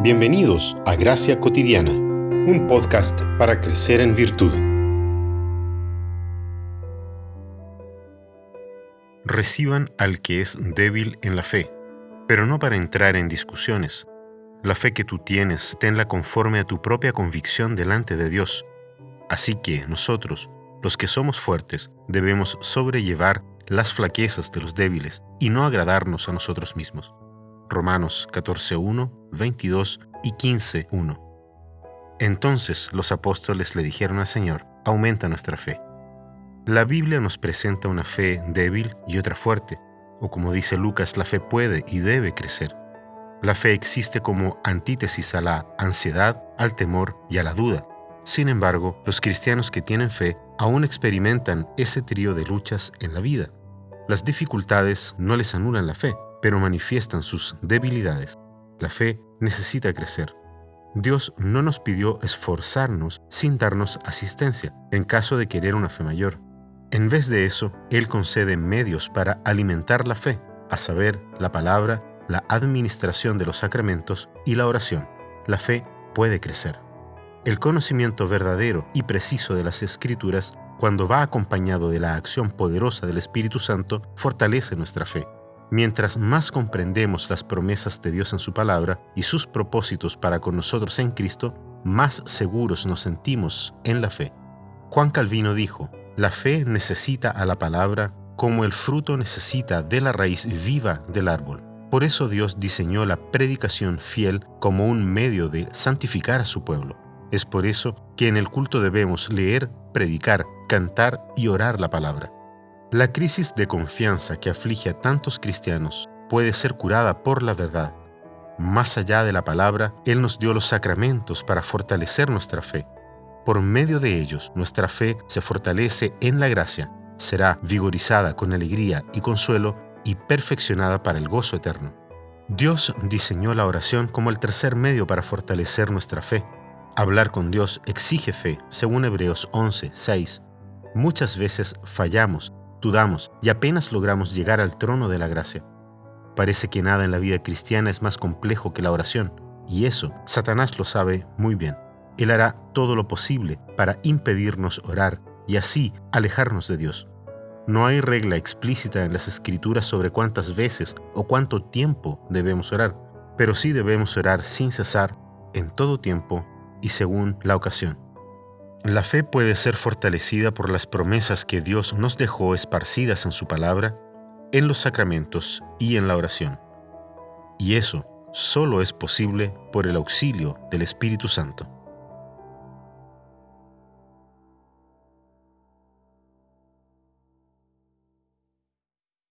Bienvenidos a Gracia Cotidiana, un podcast para crecer en virtud. Reciban al que es débil en la fe, pero no para entrar en discusiones. La fe que tú tienes, tenla conforme a tu propia convicción delante de Dios. Así que nosotros, los que somos fuertes, debemos sobrellevar las flaquezas de los débiles y no agradarnos a nosotros mismos. Romanos 14.1, 22 y 15.1. Entonces los apóstoles le dijeron al Señor, aumenta nuestra fe. La Biblia nos presenta una fe débil y otra fuerte, o como dice Lucas, la fe puede y debe crecer. La fe existe como antítesis a la ansiedad, al temor y a la duda. Sin embargo, los cristianos que tienen fe aún experimentan ese trío de luchas en la vida. Las dificultades no les anulan la fe, pero manifiestan sus debilidades. La fe necesita crecer. Dios no nos pidió esforzarnos sin darnos asistencia en caso de querer una fe mayor. En vez de eso, Él concede medios para alimentar la fe, a saber, la palabra, la administración de los sacramentos y la oración. La fe puede crecer. El conocimiento verdadero y preciso de las escrituras, cuando va acompañado de la acción poderosa del Espíritu Santo, fortalece nuestra fe. Mientras más comprendemos las promesas de Dios en su palabra y sus propósitos para con nosotros en Cristo, más seguros nos sentimos en la fe. Juan Calvino dijo, la fe necesita a la palabra como el fruto necesita de la raíz viva del árbol. Por eso Dios diseñó la predicación fiel como un medio de santificar a su pueblo. Es por eso que en el culto debemos leer, predicar, cantar y orar la palabra. La crisis de confianza que aflige a tantos cristianos puede ser curada por la verdad. Más allá de la palabra, Él nos dio los sacramentos para fortalecer nuestra fe. Por medio de ellos, nuestra fe se fortalece en la gracia, será vigorizada con alegría y consuelo y perfeccionada para el gozo eterno. Dios diseñó la oración como el tercer medio para fortalecer nuestra fe. Hablar con Dios exige fe, según Hebreos 11, 6. Muchas veces fallamos dudamos y apenas logramos llegar al trono de la gracia. Parece que nada en la vida cristiana es más complejo que la oración, y eso Satanás lo sabe muy bien. Él hará todo lo posible para impedirnos orar y así alejarnos de Dios. No hay regla explícita en las escrituras sobre cuántas veces o cuánto tiempo debemos orar, pero sí debemos orar sin cesar, en todo tiempo y según la ocasión. La fe puede ser fortalecida por las promesas que Dios nos dejó esparcidas en su palabra, en los sacramentos y en la oración. Y eso solo es posible por el auxilio del Espíritu Santo.